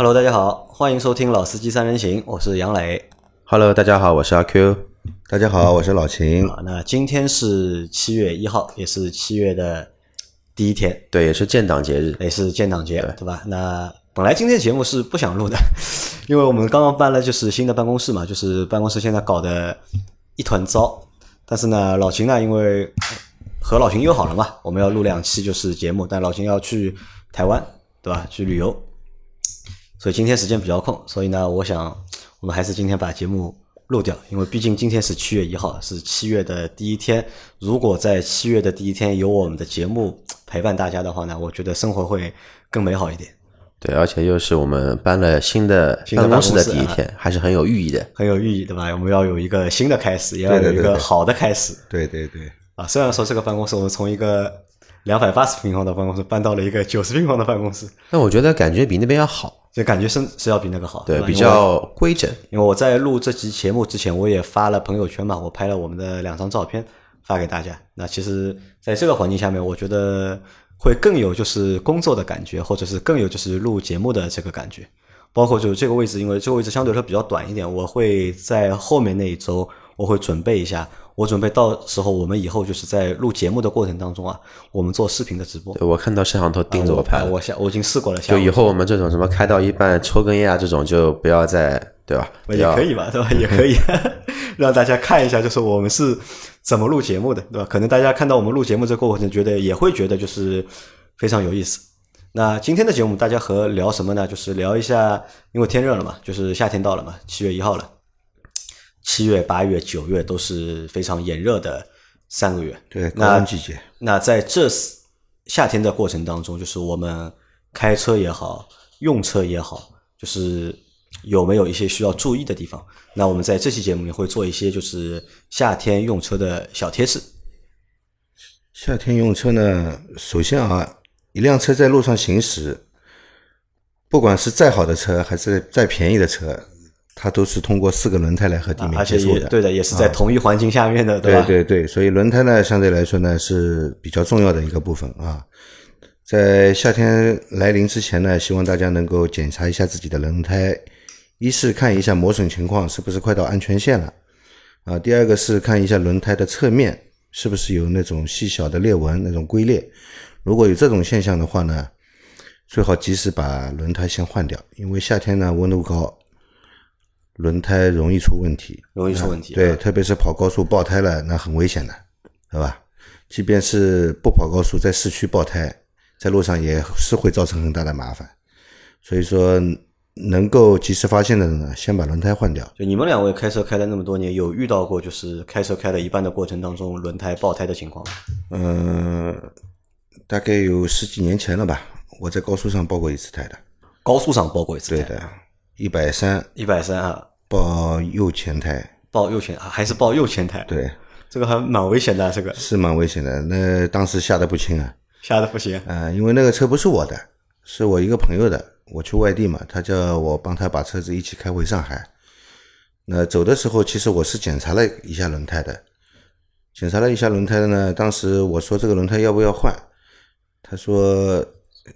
Hello，大家好，欢迎收听《老司机三人行》，我是杨磊。Hello，大家好，我是阿 Q。大家好，我是老秦。啊，那今天是七月一号，也是七月的第一天，对，也是建党节日。也是建党节，对吧？那本来今天节目是不想录的，因为我们刚刚搬了就是新的办公室嘛，就是办公室现在搞得一团糟。但是呢，老秦呢，因为和老秦约好了嘛，我们要录两期就是节目，但老秦要去台湾，对吧？去旅游，所以今天时间比较空，所以呢，我想 我们还是今天把节目录掉，因为毕竟今天是七月一号，是七月的第一天。如果在七月的第一天有我们的节目陪伴大家的话呢，我觉得生活会更美好一点，对，而且又是我们搬了新的新的办公室的第一天，还是很有寓意的。很有寓意，对吧？我们要有一个新的开始，也要有一个好的开始对对对，啊。虽然说这个办公室我们从一个两百八十平方的办公室搬到了一个九十平方的办公室，但我觉得感觉比那边要好，就感觉是是要比那个好，对，比较规整。因为我在录这期节目之前，我也发了朋友圈嘛，我拍了我们的两张照片发给大家。那其实，在这个环境下面，我觉得会更有就是工作的感觉，或者是更有就是录节目的这个感觉。包括就是这个位置，因为这个位置相对来说比较短一点，我会在后面那一周我会准备一下，我准备到时候我们以后就是在录节目的过程当中啊，我们做视频的直播。对我看到摄像头盯着我拍了，啊我下我已经试过了，下就以后我们这种什么开到一半抽根烟啊这种，就不要再对吧？也可以吧，对吧？也可以 让大家看一下，就是我们是怎么录节目的，对吧？可能大家看到我们录节目这个过程，觉得也会觉得就是非常有意思。那今天的节目大家和聊什么呢？就是聊一下，因为天热了嘛，就是夏天到了嘛，七月一号了，七月、八月、九月都是非常炎热的三个月。对，高温季节。那在这四夏天的过程当中，就是我们开车也好，用车也好，就是有没有一些需要注意的地方？那我们在这期节目里会做一些就是夏天用车的小贴士。夏天用车呢，首先啊，一辆车在路上行驶，不管是再好的车还是再便宜的车，它都是通过四个轮胎来和地面接触的。也对的，也是在同一环境下面的，对吧？对对对，所以轮胎呢，相对来说呢是比较重要的一个部分啊。在夏天来临之前呢，希望大家能够检查一下自己的轮胎，一是看一下磨损情况是不是快到安全线了，啊，第二个是看一下轮胎的侧面是不是有那种细小的裂纹、那种龟裂。如果有这种现象的话呢，最好及时把轮胎先换掉，因为夏天呢温度高，轮胎容易出问题。容易出问题。对，特别是跑高速爆胎了，那很危险的，对吧？即便是不跑高速，在市区爆胎，在路上也是会造成很大的麻烦。所以说，能够及时发现的呢，先把轮胎换掉。就你们两位开车开了那么多年，有遇到过就是开车开了一半的过程当中轮胎爆胎的情况吗？嗯、大概有十几年前了吧，我在高速上爆过一次胎的。高速上爆过一次胎，对的，一百三一百三啊，爆右前胎，报右前还是报右前胎？对，这个还蛮危险的啊，这个是蛮危险的。那当时吓得不轻啊。吓得不行。呃，因为那个车不是我的，是我一个朋友的。我去外地嘛，他叫我帮他把车子一起开回上海。那走的时候，其实我是检查了一下轮胎的，检查了一下轮胎的呢。当时我说这个轮胎要不要换，他说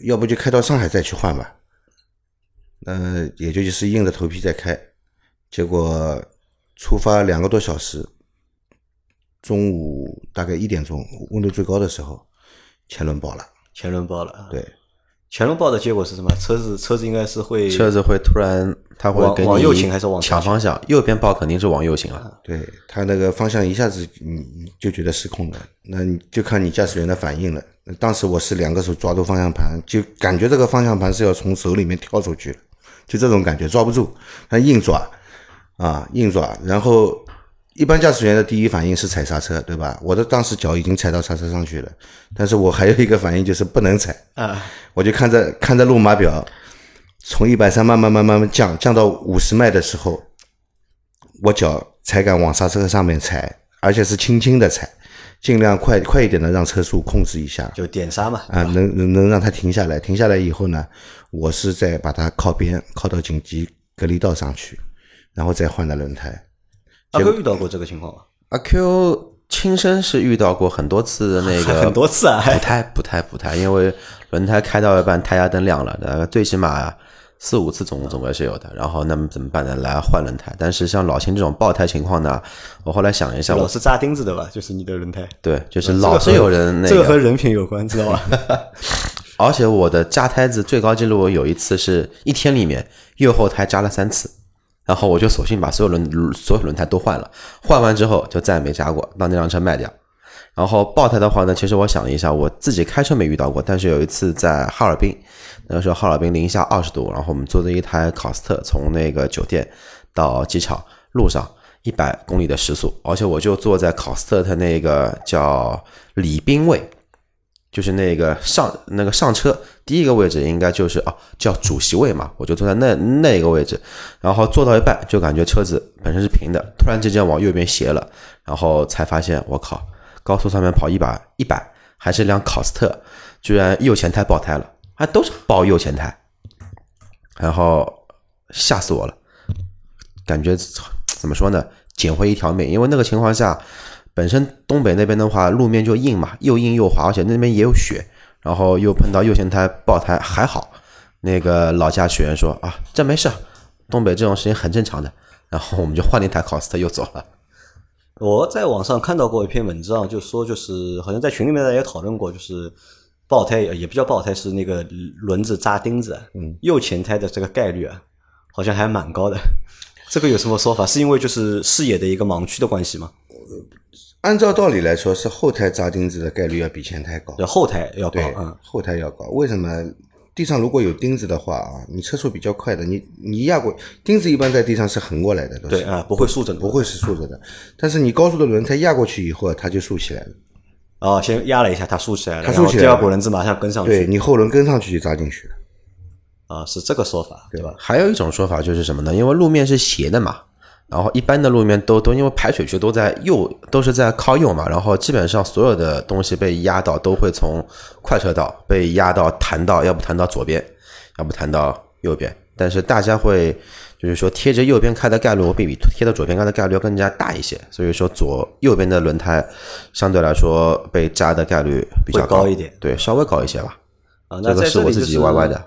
要不就开到上海再去换吧。那也就就是硬着头皮再开，结果出发两个多小时，中午大概一点钟，温度最高的时候，前轮爆了。前轮爆了啊！对，前轮爆的结果是什么？车子车子应该是会车子会突然，它会往给你往右倾还是往抢方向？右边爆肯定是往右倾了。对它那个方向一下子你你就觉得失控了，那你就看你驾驶员的反应了。当时我是两个手抓住方向盘，就感觉这个方向盘是要从手里面跳出去了，就这种感觉抓不住，他硬抓啊硬抓，然后一般驾驶员的第一反应是踩刹车，对吧？我的当时脚已经踩到刹车上去了，但是我还有一个反应就是不能踩，啊，我就看着看着路码表，从一百三慢慢慢慢慢降降到五十迈的时候，我脚才敢往刹车上面踩，而且是轻轻的踩，尽量快快一点的让车速控制一下就点刹嘛。啊，能能能让它停下来。停下来以后呢，我是再把它靠边靠到紧急隔离道上去，然后再换的轮胎。阿 Q 遇到过这个情况吗？阿 Q 亲身是遇到过很多次的那个 很多次啊，补胎补胎补胎，因为轮胎开到一半，胎压灯亮了，呃，最起码四五次总总归是有的。然后那么怎么办呢？来换轮胎。但是像老秦这种爆胎情况呢，我后来想一下，我老是扎钉子的吧？就是你的轮胎，对，就是老是有人那个这个和人品有关，知道吧？而且我的扎胎子最高记录有一次是一天里面右后胎扎了三次，然后我就索性把所有轮所有轮胎都换了，换完之后就再也没加过，把那辆车卖掉。然后爆胎的话呢，其实我想了一下，我自己开车没遇到过，但是有一次在哈尔滨，那时候哈尔滨零下二十度，然后我们坐着一台考斯特从那个酒店到机场路上一百公里的时速，而且我就坐在考斯特的那个叫礼宾位。就是那个上那个上车第一个位置应该就是哦叫主席位嘛，我就坐在那那一个位置，然后坐到一半就感觉车子本身是平的，突然之间往右边斜了，然后才发现我靠，高速上面跑一百一百，还是辆考斯特，居然右前胎爆胎了，还都是爆右前胎，然后吓死我了，感觉怎么说呢，捡回一条命，因为那个情况下。本身东北那边的话，路面就硬嘛，又硬又滑，而且那边也有雪，然后又碰到右前胎爆胎，还好，那个老驾驶员说啊，这没事，东北这种事情很正常的。然后我们就换了一台考斯特又走了。我在网上看到过一篇文章，就说就是好像在群里面大家也讨论过，就是爆胎也不叫爆胎，是那个轮子扎钉子，嗯，右前胎的这个概率啊，好像还蛮高的。这个有什么说法？是因为就是视野的一个盲区的关系吗？按照道理来说，是后胎扎钉子的概率要比前胎高，要后胎要高，嗯，后胎要高。为什么？地上如果有钉子的话啊，你车速比较快的，你你压过钉子，一般在地上是横过来的，对啊，不会竖着，不会是竖着的。但是你高速的轮胎压过去以后，它就竖起来了。哦，先压了一下，它竖起来了，它竖起来，第二股轮子马上跟上去，对你后轮跟上去就扎进去了。啊，是这个说法，对吧？还有一种说法就是什么呢？因为路面是斜的嘛。然后一般的路面都都因为排水区都在右，都是在靠右嘛，然后基本上所有的东西被压到都会从快车道被压到弹到，要不弹到左边，要不弹到右边。但是大家会就是说贴着右边开的概率会比贴到左边开的概率要更加大一些，所以说左右边的轮胎相对来说被扎的概率比较高一点，对，稍微高一些吧。啊，那这是我自己歪歪的。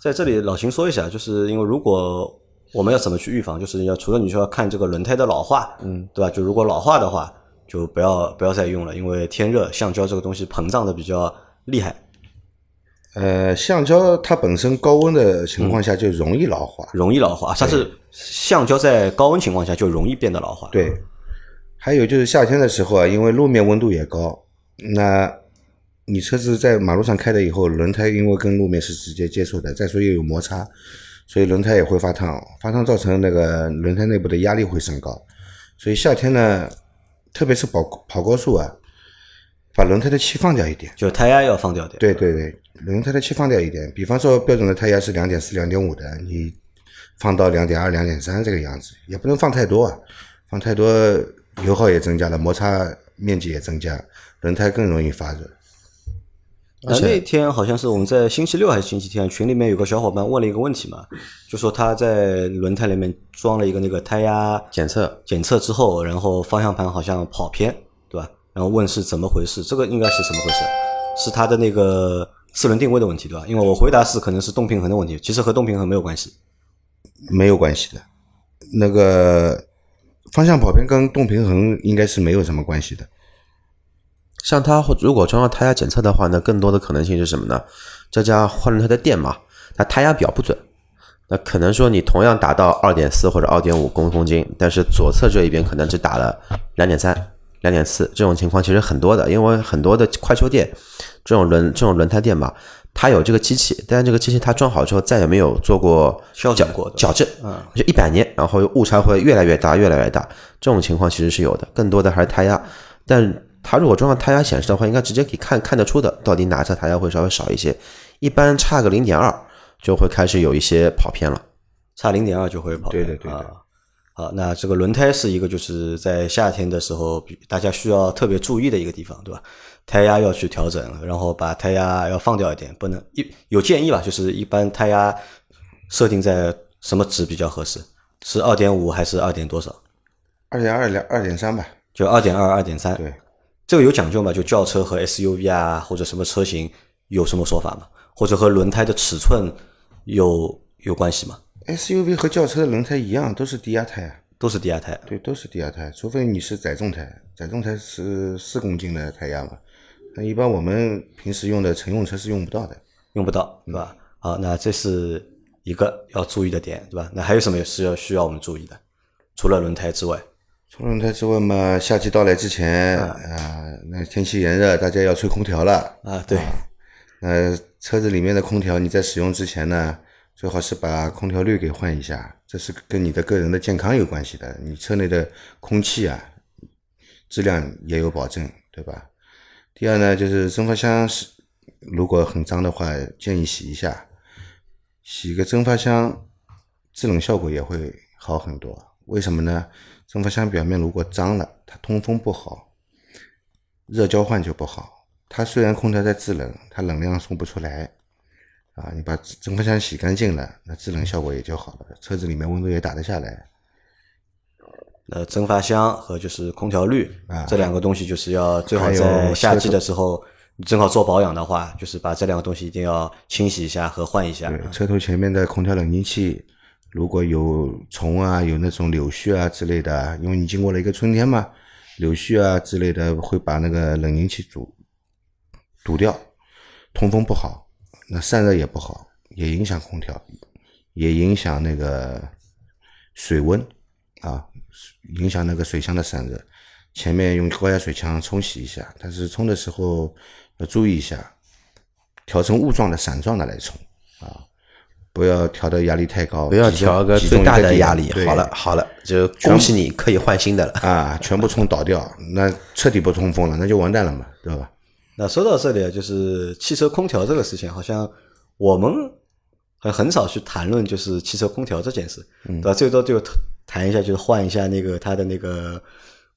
在这里老秦说一下，就是因为如果。我们要怎么去预防？就是要除了你说要看这个轮胎的老化，嗯，对吧？就如果老化的话，就不要不要再用了，因为天热，橡胶这个东西膨胀的比较厉害。呃，橡胶它本身高温的情况下就容易老化，容易老化。它是橡胶在高温情况下就容易变得老化。对。还有就是夏天的时候啊，因为路面温度也高，那你车子在马路上开了以后，轮胎因为跟路面是直接接触的，再说又有摩擦。所以轮胎也会发烫，发烫造成那个轮胎内部的压力会升高。所以夏天呢，特别是跑跑高速啊，把轮胎的气放掉一点，就胎压要放掉点。对对对，轮胎的气放掉一点。比方说标准的胎压是两点四、两点五的，你放到两点二、两点三这个样子，也不能放太多啊，放太多油耗也增加了，摩擦面积也增加，轮胎更容易发热。啊，那天好像是我们在星期六还是星期天，群里面有个小伙伴问了一个问题嘛，就说他在轮胎里面装了一个那个胎压检测，检测之后，然后方向盘好像跑偏，对吧？然后问是怎么回事？这个应该是什么回事？是他的那个四轮定位的问题，对吧？因为我回答是可能是动平衡的问题，其实和动平衡没有关系，没有关系的。那个方向跑偏跟动平衡应该是没有什么关系的。像它如果装上胎压检测的话呢，更多的可能性是什么呢？这家换轮胎的店嘛，它胎压表不准，那可能说你同样达到二点四或者二点五公公斤，但是左侧这一边可能只打了两点三、两点四，这种情况其实很多的，因为很多的快修店这种轮这种轮胎店嘛，它有这个机器，但是这个机器它装好之后再也没有做过矫矫正，嗯，就一百年，然后误差会越来越大，越来越大，这种情况其实是有的，更多的还是胎压，但。它如果装上胎压显示的话，应该直接可以看看得出的，到底哪侧胎压会稍微少一些。一般差个零点二就会开始有一些跑偏了，差零点二就会跑偏。对对对啊。好，那这个轮胎是一个就是在夏天的时候，大家需要特别注意的一个地方，对吧？胎压要去调整，然后把胎压要放掉一点，不能一有建议吧？就是一般胎压设定在什么值比较合适？是二点五还是二点多少？二点二两二点三吧。就二点二二点三。对。这个有讲究吗？就轿车和 SUV 啊，或者什么车型有什么说法吗？或者和轮胎的尺寸有有关系吗？SUV 和轿车的轮胎一样，都是低压胎啊。都是低压胎。对，都是低压胎，除非你是载重胎，载重胎是四公斤的胎压嘛。那一般我们平时用的乘用车是用不到的。用不到，对吧？好，那这是一个要注意的点，对吧？那还有什么是要需要我们注意的？除了轮胎之外，除了轮胎之外嘛，夏季到来之前啊、那天气炎热，大家要吹空调了。啊，对，那车子里面的空调，你在使用之前呢，最好是把空调滤给换一下，这是跟你的个人的健康有关系的。你车内的空气啊，质量也有保证，对吧？第二呢，就是蒸发箱是如果很脏的话，建议洗一下，洗个蒸发箱，制冷效果也会好很多。为什么呢？蒸发箱表面如果脏了，它通风不好，热交换就不好。它虽然空调在制冷，它冷量送不出来啊。你把蒸发箱洗干净了，那制冷效果也就好了，车子里面温度也打得下来。那，蒸发箱和就是空调滤、啊这两个东西，就是要最好在夏季的时候，你正好做保养的话，就是把这两个东西一定要清洗一下和换一下。对，车头前面的空调冷凝器，如果有虫啊，有那种柳絮啊之类的，因为你经过了一个春天嘛，柳絮啊之类的会把那个冷凝器阻堵掉，通风不好，那散热也不好，也影响空调，也影响那个水温啊，影响那个水箱的散热。前面用高压水枪冲洗一下，但是冲的时候要注意一下，调成雾状的、散状的来冲啊，不要调的压力太高，不要调个最大的压力。好了好了，就恭喜你可以换新的了。啊，全部冲倒掉，那彻底不通风了，那就完蛋了嘛，对吧？那说到这里啊，就是汽车空调这个事情，好像我们很很少去谈论就是汽车空调这件事，对吧？最多就谈一下，就是换一下那个它的那个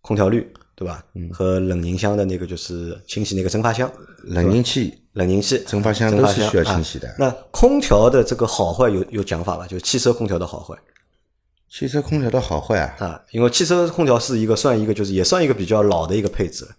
空调滤，对吧？嗯和冷凝箱的那个就是清洗那个蒸发箱、冷凝器、冷凝器、蒸发箱都是需要啊清洗的。那空调的这个好坏有有讲法吧？就是汽车空调的好坏汽车空调的好坏啊，啊，因为汽车空调是一个算一个就是也算一个比较老的一个配置了，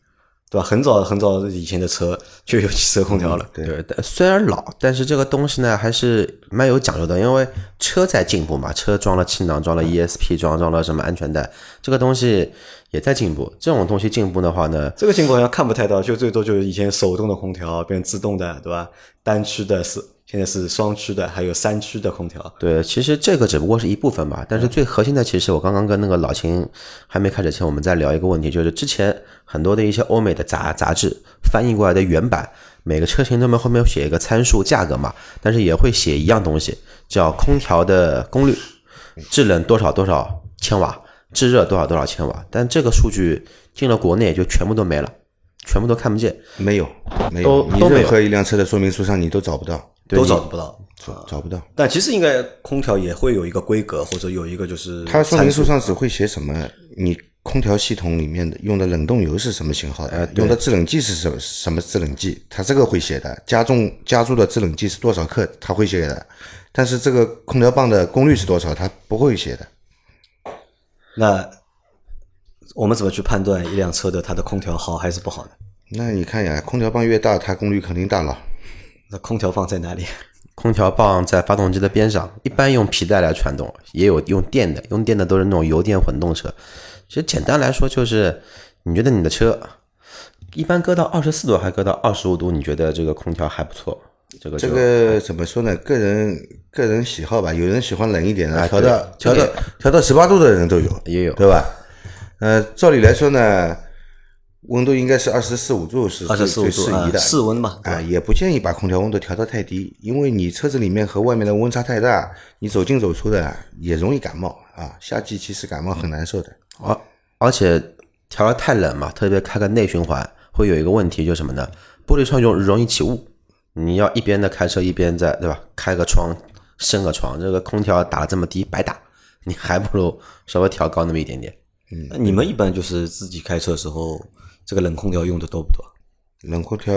对吧？很早很早以前的车就有汽车空调了。对对，但虽然老，但是这个东西呢还是蛮有讲究的，因为车在进步嘛，车装了气囊，装了 ESP，装装了什么安全带，这个东西也在进步。这种东西进步的话呢，这个情况好像看不太到，就最多就是以前手动的空调变自动的，对吧？单驱的是现在是双驱的，还有三驱的空调。对，其实这个只不过是一部分吧，但是最核心的，其实我刚刚跟那个老秦还没开始前，我们在聊一个问题，就是之前很多的一些欧美的杂杂志翻译过来的原版，每个车型他们后面有写一个参数价格嘛，但是也会写一样东西，叫空调的功率，制冷多少多少千瓦，制热多少多少千瓦，但这个数据进了国内就全部都没了，全部都看不见。没有，没有，你都没有任何一辆车的说明书上你都找不到，都找不到。找找不到。但其实应该空调也会有一个规格，或者有一个就是它说明书上只会写什么，你空调系统里面的用的冷冻油是什么型号的，呃用的制冷剂是什么什么制冷剂，它这个会写的。加重加注的制冷剂是多少克，它会写的。但是这个空调棒的功率是多少，它不会写的。那我们怎么去判断一辆车的它的空调好还是不好呢？那你看呀，空调棒越大，它功率肯定大了。那空调放在哪里？空调棒在发动机的边上，一般用皮带来传动，也有用电的，用电的都是那种油电混动车。其实简单来说就是，你觉得你的车一般搁到二十四度还搁到二十五度，你觉得这个空调还不错？这个这个怎么说呢？个人个人喜好吧，有人喜欢冷一点的，哎调到调到调到十八度的人都有，也有对吧？呃，照理来说呢，温度应该是二十四五度是最适宜的，室温嘛，啊，也不建议把空调温度调到太低，因为你车子里面和外面的温差太大，你走进走出的也容易感冒啊。夏季其实感冒很难受的。而而且调的太冷嘛，特别开个内循环，会有一个问题，就是什么呢？玻璃窗容容易起雾，你要一边的开车一边在对吧？开个窗，升个窗，这个空调打的这么低，白打，你还不如稍微调高那么一点点。嗯你们一般就是自己开车的时候，这个冷空调用的多不多？冷空调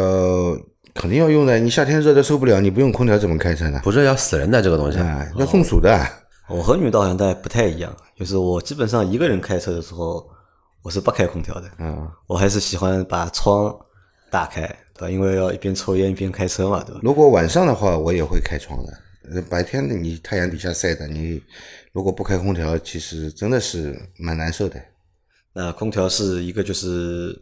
肯定要用的，你夏天热的受不了，你不用空调怎么开车呢？不热要死人的这个东西，啊，要中暑的。我和女导好像大概不太一样，就是我基本上一个人开车的时候，我是不开空调的，嗯，我还是喜欢把窗打开，对吧？因为要一边抽烟一边开车嘛，对吧？如果晚上的话，我也会开窗的。呃白天的你太阳底下晒的，你如果不开空调，其实真的是蛮难受的。那空调是一个就是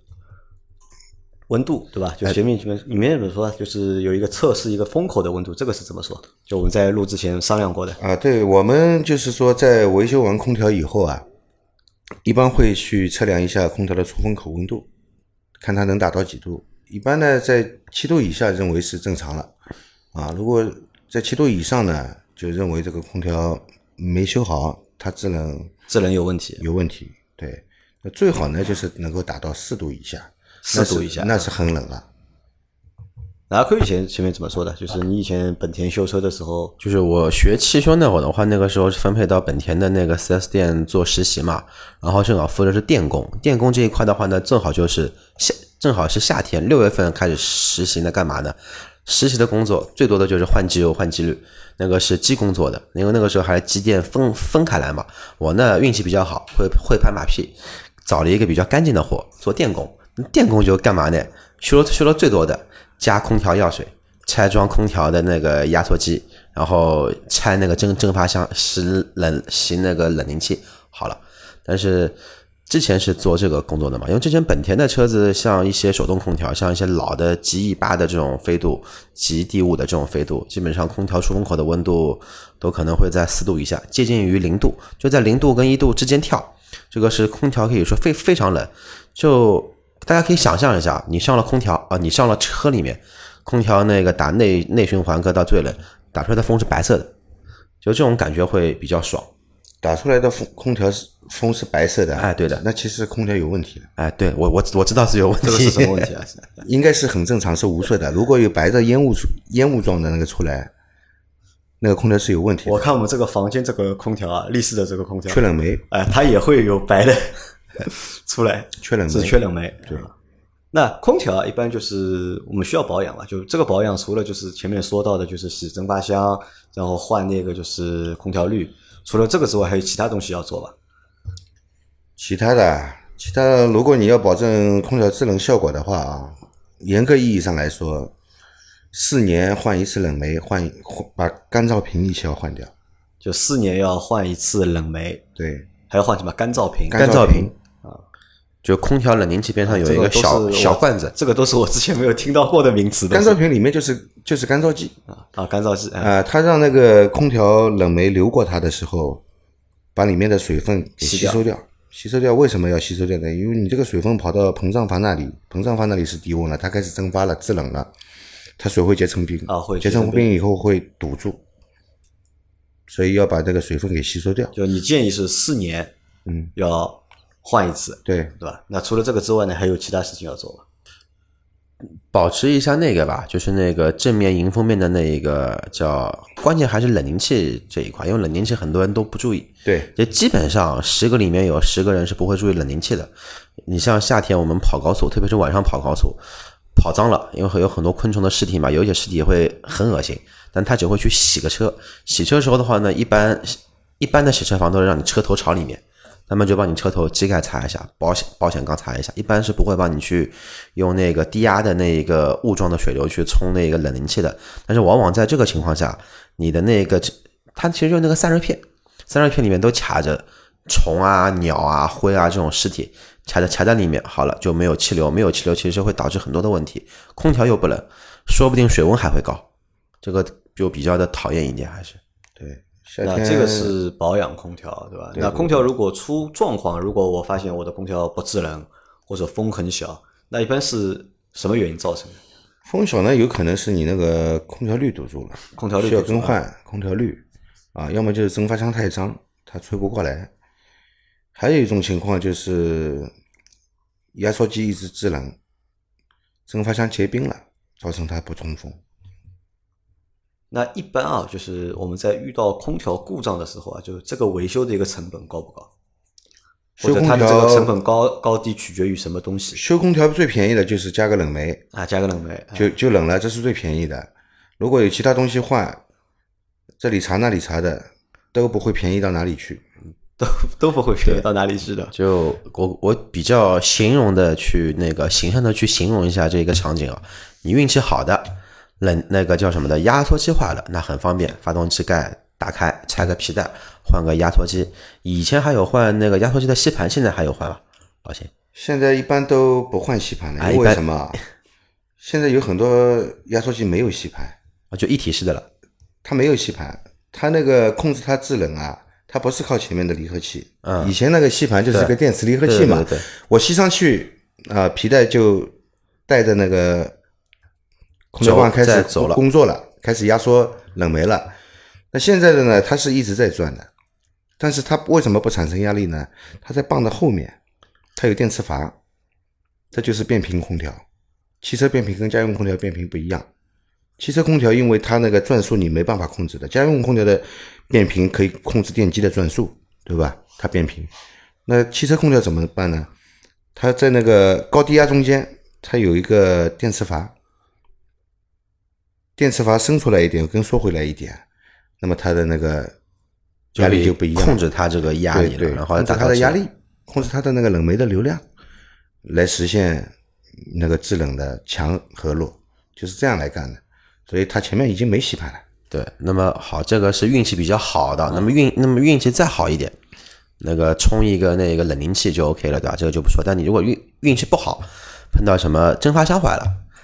温度，对吧？就前面里面里面怎么说？就是有一个测试一个风口的温度，这个是怎么说？就我们在录之前商量过的。啊，对，我们就是说在维修完空调以后啊，一般会去测量一下空调的出风口温度，看它能达到几度。一般呢，在七度以下认为是正常了，啊，如果在七度以上呢，就认为这个空调没修好，它制冷制冷有问题，有问题。对，那最好呢就是能够达到四度以下，四度以下那是很冷了。阿 Q 以前前面怎么说的？就是你以前本田修车的时候，就是我学汽修那会儿的话，那个时候是分配到本田的那个 4S 店做实习嘛，然后正好负责是电工，电工这一块的话呢，正好就是夏，正好是夏天，六月份开始实习，那干嘛呢？实习的工作最多的就是换机油、换机滤，那个是机工做的，因为那个时候还机电分分开来嘛。我呢运气比较好，会会拍马屁，找了一个比较干净的活做电工。电工就干嘛呢？修修了最多的加空调药水，拆装空调的那个压缩机，然后拆那个蒸蒸发箱，洗冷洗那个冷凝器，好了。但是之前是做这个工作的嘛，因为之前本田的车子，像一些手动空调，像一些老的 G E 八的这种飞度、G D 五的这种飞度，基本上空调出风口的温度都可能会在四度以下，接近于零度，就在零度跟一度之间跳。这个是空调可以说非非常冷，就大家可以想象一下，你上了空调啊，你上了车里面，空调那个打内内循环搁到最冷，打出来的风是白色的，就这种感觉会比较爽。打出来的风空调是风是白色的，哎，对的，那其实空调有问题的。哎，对我我我知道是有问题，这个是什么问题啊？应该是很正常，是无色的。如果有白的烟雾出烟雾状的那个出来，那个空调是有问题的。我看我们这个房间这个空调啊，立式的这个空调，缺冷媒，哎，它也会有白的 出来，缺冷媒是缺冷媒。对啊那空调啊，一般就是我们需要保养嘛，就这个保养除了就是前面说到的，就是洗蒸发箱，然后换那个就是空调滤，除了这个之外，还有其他东西要做吧？其他的，其他的，如果你要保证空调制冷效果的话啊，严格意义上来说，四年换一次冷媒，换换把干燥瓶一起要换掉。就四年要换一次冷媒，对，还要换什么干燥瓶？干燥屏就空调冷凝器边上有一个小小罐子，这个都是我之前没有听到过的名词。干燥瓶里面就是就是干燥剂啊啊，干燥剂啊，啊、它让那个空调冷媒流过它的时候，把里面的水分给吸收掉。吸收掉为什么要吸收掉呢？因为你这个水分跑到膨胀阀那里，膨胀阀那里是低温了，它开始蒸发了，制冷了，它水会结成冰啊会结成冰以后会堵住，所以要把这个水分给吸收掉。就你建议是四年嗯，要换一次，对，对吧？那除了这个之外呢，还有其他事情要做吗？保持一下那个吧，就是那个正面迎风面的那一个叫，关键还是冷凝器这一块，因为冷凝器很多人都不注意，对，就基本上十个里面有十个人是不会注意冷凝器的。你像夏天我们跑高速，特别是晚上跑高速，跑脏了，因为有很多昆虫的尸体嘛，有一些尸体会很恶心，但他只会去洗个车。洗车时候的话呢，一般一般的洗车房都是让你车头朝里面，他们就帮你车头机盖擦一下，保险保险杠擦一下，一般是不会帮你去用那个低压的那一个雾状的水流去冲那个冷凝器的。但是往往在这个情况下，你的那个它其实就那个散热片，散热片里面都卡着虫啊、鸟啊、灰啊这种尸体，卡在卡在里面，好了就没有气流，没有气流其实会导致很多的问题。空调又不冷，说不定水温还会高，这个就比较的讨厌一点，还是。那这个是保养空调，对吧？那空调如果出状况，如果我发现我的空调不制冷或者风很小，那一般是什么原因造成的？风小呢，有可能是你那个空调滤堵住了，空调滤需要更换空调滤啊，要么就是蒸发箱太脏，它吹不过来。还有一种情况就是压缩机一直制冷，蒸发箱结冰了，造成它不通风。那一般啊，就是我们在遇到空调故障的时候啊，就这个维修的一个成本高不高？或修空者它的这个调成本高高低取决于什么东西修空调最便宜的就是加个冷媒，啊？加个冷媒，啊就就冷了，这是最便宜的。如果有其他东西换，这里查那里查的，都不会便宜到哪里去。都都不会便宜到哪里去的。就我我比较形容的去那个形象的去形容一下这个场景啊，你运气好的，冷那个叫什么的压缩机坏了，那很方便，发动机盖打开，拆个皮带，换个压缩机。以前还有换那个压缩机的吸盘，现在还有换吗？老秦，现在一般都不换吸盘了，因为什么啊？现在有很多压缩机没有吸盘，啊，就一体式的了。它没有吸盘，它那个控制它制冷啊，它不是靠前面的离合器。嗯以前那个吸盘就是个电磁离合器嘛，对对对对我吸上去啊、皮带就带着那个空调棒开始走了工作了，开始压缩冷媒了。那现在的呢，它是一直在转的，但是它为什么不产生压力呢？它在棒的后面，它有电磁阀，这就是变频空调。汽车变频跟家用空调变频不一样。汽车空调因为它那个转速你没办法控制的，家用空调的变频可以控制电机的转速，对吧？它变频。那汽车空调怎么办呢？它在那个高低压中间，它有一个电磁阀，电磁阀伸出来一点，跟缩回来一点，那么它的那个压力就不一样，控制它这个压力了，对对，然后控制达到这个它的压力，控制它的那个冷媒的流量，来实现那个制冷的强和弱，就是这样来干的。所以它前面已经没洗盘了。对，那么好，这个是运气比较好的。那么运，那么运气再好一点，那个充一个那个冷凝器就 OK 了，对吧？这个就不说。但你如果运运气不好，碰到什么蒸发箱坏了，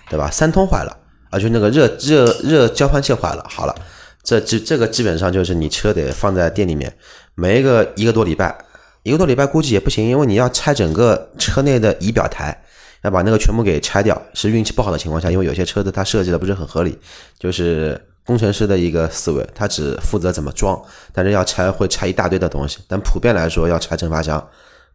对吧？三通坏了，啊，就那个热热热交换器坏了，好了，这这这个基本上就是你车得放在店里面，没个一个多礼拜，一个多礼拜估计也不行，因为你要拆整个车内的仪表台。要把那个全部给拆掉，是运气不好的情况下，因为有些车子它设计的不是很合理，就是工程师的一个思维，他只负责怎么装，但是要拆会拆一大堆的东西。但普遍来说，要拆蒸发箱，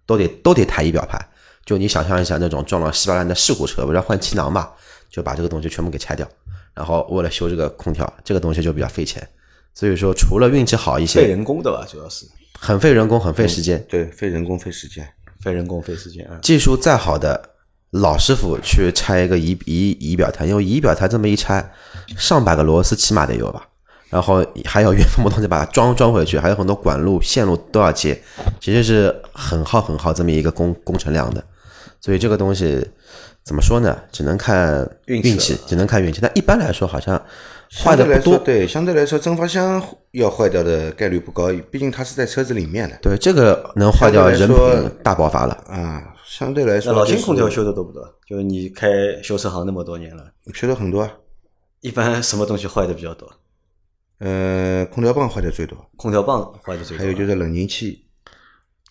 都得都得抬仪表盘。就你想象一下，那种撞了稀巴烂的事故车，不是要换气囊嘛，就把这个东西全部给拆掉，然后为了修这个空调，这个东西就比较费钱。所以说，除了运气好一些费些，人工的吧，主要是很费人工，很费时间，对，费人工费时间。费人工费时间啊。技术再好的老师傅去拆一个仪仪仪表台，因为仪表台这么一拆，上百个螺丝起码得有吧，然后还有原封不动就把它装装回去，还有很多管路线路都要接，其实是很耗很耗这么一个工工程量的，所以这个东西怎么说呢？只能看运气运气，只能看运气。但一般来说，好像坏的不多。对，相对来说，蒸发箱要坏掉的概率不高，毕竟它是在车子里面的对，这个能坏掉人品大爆发了。啊。相对来说，老金空调修的多不多？就是你开修车行那么多年了，修的很多啊。一般什么东西坏的比较多？呃，空调棒坏的最多，空调棒坏的最多。还有就是冷凝器，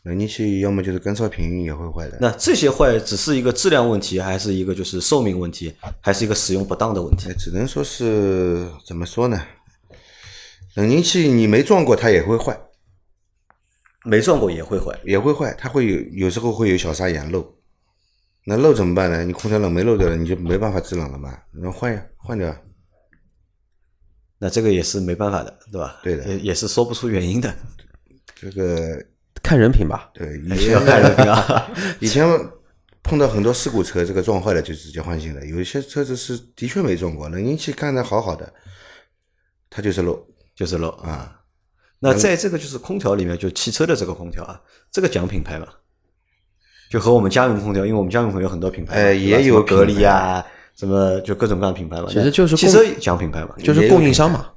冷凝器要么就是干燥瓶也会坏的。那这些坏只是一个质量问题，还是一个就是寿命问题，还是一个使用不当的问题哎，？只能说是怎么说呢？冷凝器你没撞过它也会坏，没撞过也会坏。也会坏，它会有有时候会有小砂眼漏。那漏怎么办呢？你空调冷没漏掉了，你就没办法制冷了嘛？那换呀，换掉。那这个也是没办法的，对吧？对的也也是说不出原因的，这个看人品吧，对，以前看人品啊。以前碰到很多事故车，这个撞坏了就直接换新的。有一些车子是的确没撞过，冷凝器看着好好的，它就是漏。就是漏啊。那在这个就是空调里面，就汽车的这个空调啊，这个讲品牌吧，就和我们家用空调，因为我们家用空调有很多品牌嘛，哎也有格力啊，什么就各种各样品牌嘛。其实就是汽车讲品牌嘛，就是供应商嘛，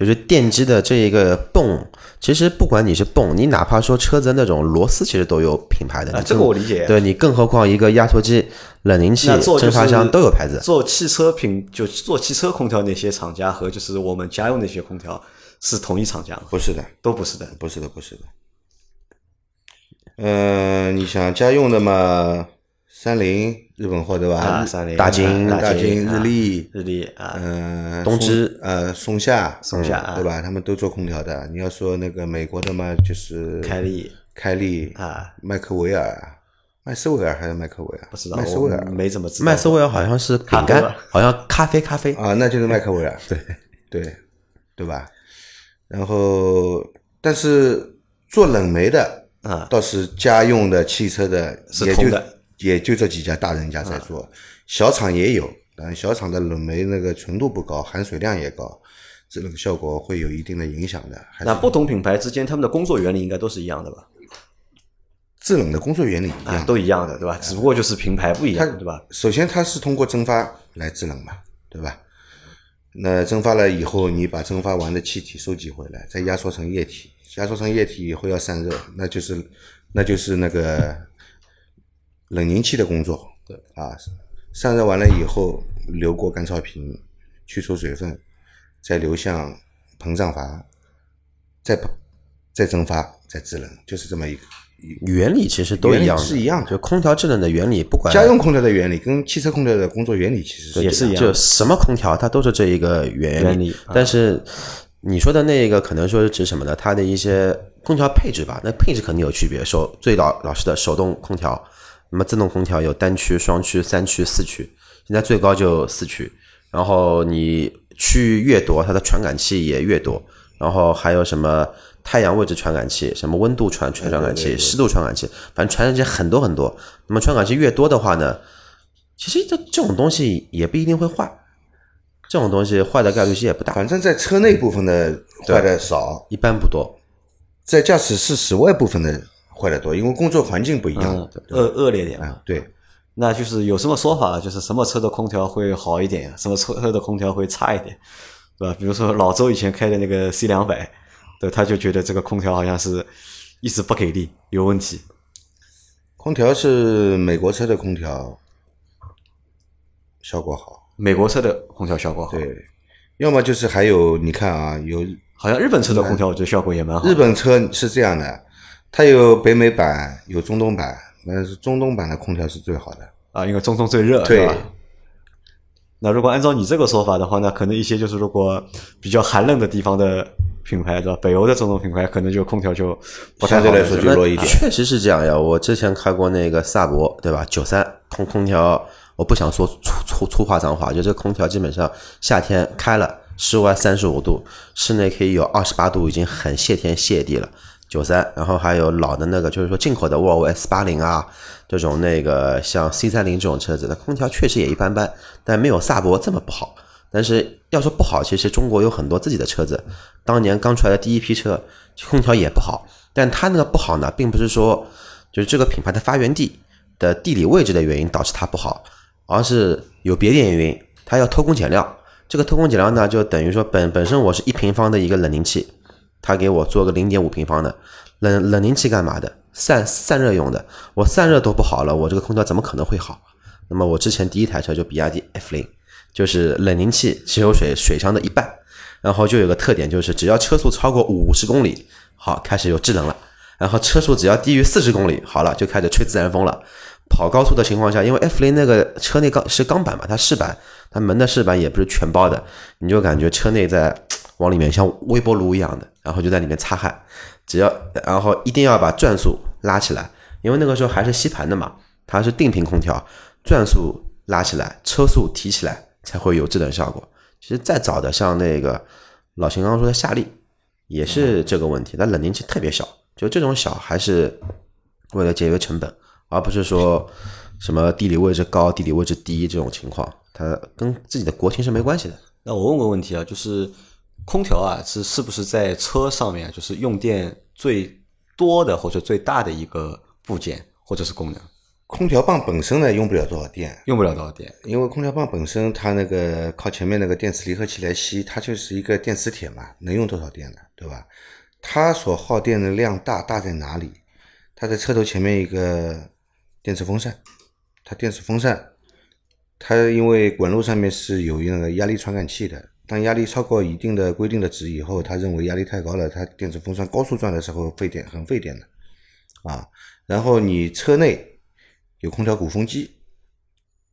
就是电机的这一个泵。其实不管你是泵，你哪怕说车子那种螺丝，其实都有品牌的。啊，这个我理解。对你，更何况一个压缩机、冷凝器蒸发箱都有牌子。做汽车品就做汽车空调那些厂家和就是我们家用那些空调是同一厂家吗？不是的，都不是的。不是的，不是的。嗯、你想家用的嘛，三菱日本货对吧？啊，三菱、大金啊大金、啊日立，日立啊，嗯、东芝呃，松下，松下对吧？他们都做空调的。你要说那个美国的嘛，就是开利开利啊，麦克维尔，麦斯威尔还是麦克维尔？不知道，麦斯维尔没怎么知道。麦斯威尔好像是饼干好像咖啡咖啡。啊，那就是麦克维尔，对对对吧？然后，但是做冷媒的啊，倒是家用的汽车的，也就是通的也就这几家大人家在做，小厂也有，但小厂的冷媒那个纯度不高，含水量也高，制冷效果会有一定的影响的。还那不同品牌之间他们的工作原理应该都是一样的吧？制冷的工作原理一啊，样，都一样的，对吧？只不过就是品牌不一样，对吧？首先它是通过蒸发来制冷嘛，对吧？那蒸发了以后，你把蒸发完的气体收集回来，再压缩成液体，压缩成液体以后要散热，那就是那就是那个冷凝器的工作。对啊，散热完了以后，流过干燥瓶，去除水分，再流向膨胀阀，再膨再蒸发，再制冷，就是这么一个。原理其实都一样是一样的就空调制冷的原理，不管家用空调的原理跟汽车空调的工作原理其实是也是一样就什么空调它都是这一个原原理啊但是你说的那个可能说是指什么呢？它的一些空调配置吧，那配置肯定有区别。手最老老式的手动空调，那么自动空调有单区、双区、三区、四区，现在最高就四区。然后你区域越多，它的传感器也越多。然后还有什么太阳位置传感器、什么温度传传传感器、湿度传感器，反正传感器很多很多。那么传感器越多的话呢，其实这这种东西也不一定会坏，这种东西坏的概率其实也不大，反正在车内部分的坏的少，一般不多。在驾驶室室外部分的坏的多，因为工作环境不一样嗯。恶恶劣点对，那就是有什么说法，就是什么车的空调会好一点，什么车的空调会差一点，对吧？比如说老周以前开的那个 C 两百，对，他就觉得这个空调好像是一直不给力，有问题。空调是美国车的空调效果好，美国车的空调效果好，对，要么就是还有你看啊，有好像日本车的空调我觉得效果也蛮好。日本车是这样的，它有北美版，有中东版，那是中东版的空调是最好的。啊，因为中东最热，对吧？那如果按照你这个说法的话，那可能一些就是如果比较寒冷的地方的品牌，对吧？北欧的这种品牌，可能就空调就不太相对来说就弱一点。确实是这样呀。我之前开过那个萨博，对吧？九三空空调，我不想说粗粗粗话脏话，就这空调基本上夏天开了，室外三十五度，室内可以有二十八度，已经很谢天谢地了。九三，然后还有老的那个，就是说进口的沃尔沃 S 八零啊，这种那个像 C 三零这种车子它空调确实也一般般，但没有萨博这么不好。但是要说不好，其实中国有很多自己的车子，当年刚出来的第一批车，空调也不好。但它那个不好呢，并不是说就是这个品牌的发源地的地理位置的原因导致它不好，而是有别的原因，它要偷工减料。这个偷工减料呢，就等于说本本身我是一平方的一个冷凝器，他给我做个零点五平方的冷冷凝器干嘛的？散散热用的。我散热都不好了，我这个空调怎么可能会好？那么我之前第一台车就比亚迪 F 零，就是冷凝器只有水水箱的一半，然后就有个特点，就是只要车速超过五十公里，好开始有制冷了。然后车速只要低于四十公里，好了就开始吹自然风了。跑高速的情况下，因为 F 零那个车内钢是钢板嘛，它饰板，它门的饰板也不是全包的，你就感觉车内在往里面像微波炉一样的，然后就在里面擦汗。只要然后一定要把转速拉起来，因为那个时候还是吸盘的嘛，它是定频空调，转速拉起来，车速提起来才会有制冷效果。其实再早的像那个老秦刚刚说的夏利，也是这个问题，它冷凝器特别小，就这种小还是为了节约成本，而不是说什么地理位置高、地理位置低这种情况，它跟自己的国情是没关系的。那我问个问题啊，就是空调啊，是是不是在车上面就是用电最多的或者最大的一个部件或者是功能？空调棒本身呢用不了多少电，用不了多少电，因为空调棒本身它那个靠前面那个电磁离合器来吸，它就是一个电磁铁嘛，能用多少电呢？对吧？它所耗电的量大大在哪里？它在车头前面一个电磁风扇，它电磁风扇，它因为管路上面是有那个压力传感器的，当压力超过一定的规定的值以后，他认为压力太高了，它电子风扇高速转的时候费电，很费电的啊。然后你车内有空调鼓风机，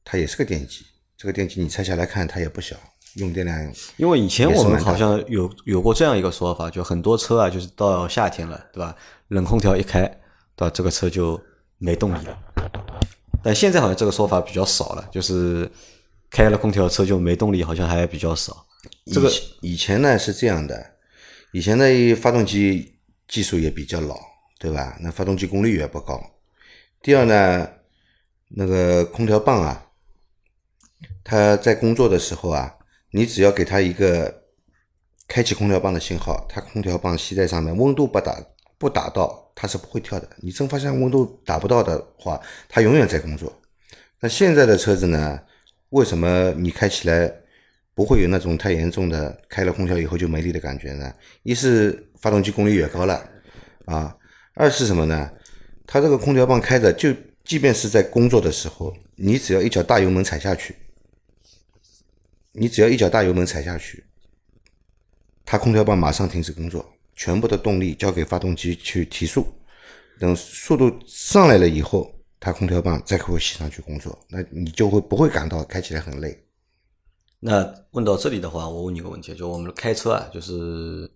它也是个电机，这个电机你拆下来看，它也不小，用电量因为以前我们好像有有过这样一个说法，就很多车啊，就是到夏天了，对吧？冷空调一开，对吧？这个车就没动力了。但现在好像这个说法比较少了，就是开了空调车就没动力，好像还比较少。这个以前呢是这样的，以前的发动机技术也比较老，对吧？那发动机功率也不高。第二呢，那个空调棒啊，它在工作的时候啊，你只要给它一个开启空调棒的信号，它空调棒吸在上面，温度不达不达到，它是不会跳的。你蒸发箱温度达不到的话，它永远在工作。那现在的车子呢，为什么你开起来不会有那种太严重的开了空调以后就没力的感觉呢？一是发动机功率越高了啊，二是什么呢？它这个空调棒开着，就即便是在工作的时候，你只要一脚大油门踩下去，你只要一脚大油门踩下去，它空调棒马上停止工作，全部的动力交给发动机去提速，等速度上来了以后，它空调棒再给会吸上去工作，那你就会不会感到开起来很累？那问到这里的话，我问你个问题，就我们开车啊，就是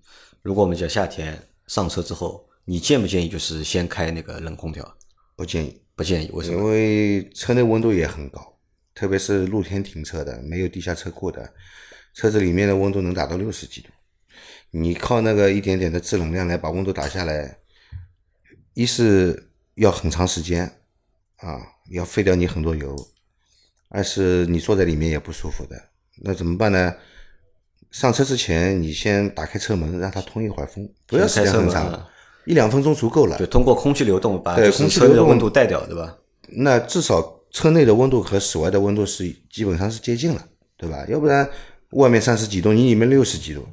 如果我们讲夏天上车之后，你建不建议就是先开那个冷空调？不建议，不建议，为什么？因为车内温度也很高，特别是露天停车的，没有地下车库的，车子里面的温度能达到六十几度。你靠那个一点点的制冷量来把温度打下来，一是要很长时间啊，要废掉你很多油；二是你坐在里面也不舒服的。那怎么办呢？上车之前，你先打开车门，让它通一会儿风，不要时间很长，一两分钟足够了。就通过空气流动把对就是车内的温度带掉，对吧？那至少车内的温度和室外的温度是基本上是接近了，对吧？要不然外面三十几度，你里面六十几度，